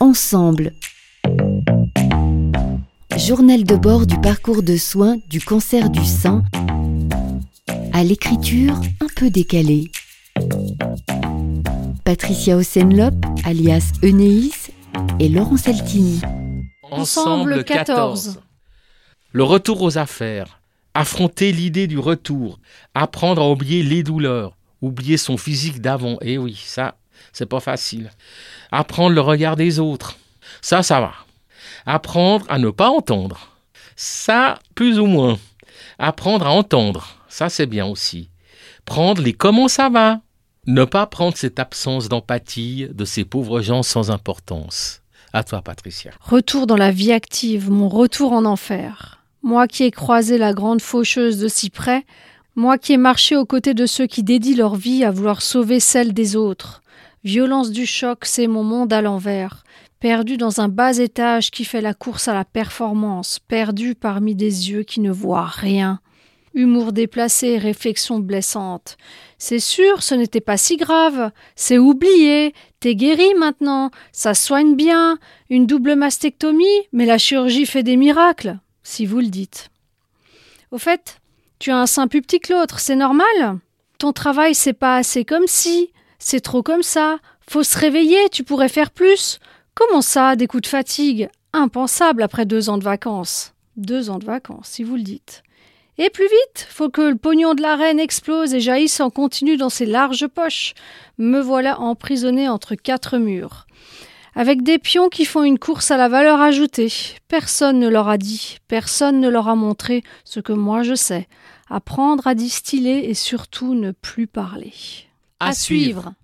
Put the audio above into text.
Ensemble. Journal de bord du parcours de soins du cancer du sein à l'écriture un peu décalée. Patricia Osenlop, alias Enéis, et Laurent Saltini. Ensemble 14. Le retour aux affaires. Affronter l'idée du retour. Apprendre à oublier les douleurs. Oublier son physique d'avant. Eh oui, ça, c'est pas facile. Apprendre le regard des autres. Ça, ça va. Apprendre à ne pas entendre. Ça, plus ou moins. Apprendre à entendre. Ça, c'est bien aussi. Prendre les comment ça va. Ne pas prendre cette absence d'empathie de ces pauvres gens sans importance. À toi, Patricia. Retour dans la vie active, mon retour en enfer. Moi qui ai croisé la grande faucheuse de si près, moi qui ai marché aux côtés de ceux qui dédient leur vie à vouloir sauver celle des autres. Violence du choc, c'est mon monde à l'envers. Perdu dans un bas étage qui fait la course à la performance, perdu parmi des yeux qui ne voient rien. Humour déplacé, réflexion blessante. C'est sûr, ce n'était pas si grave. C'est oublié. T'es guéri maintenant. Ça soigne bien. Une double mastectomie, mais la chirurgie fait des miracles, si vous le dites. Au fait, tu as un sein plus petit que l'autre, c'est normal? Ton travail, c'est pas assez comme si. C'est trop comme ça. Faut se réveiller, tu pourrais faire plus. Comment ça, des coups de fatigue? Impensable après deux ans de vacances. Deux ans de vacances, si vous le dites. Et plus vite, faut que le pognon de la reine explose et jaillisse en continu dans ses larges poches. Me voilà emprisonné entre quatre murs. Avec des pions qui font une course à la valeur ajoutée. Personne ne leur a dit, personne ne leur a montré ce que moi je sais. Apprendre à distiller et surtout ne plus parler. À, suivre.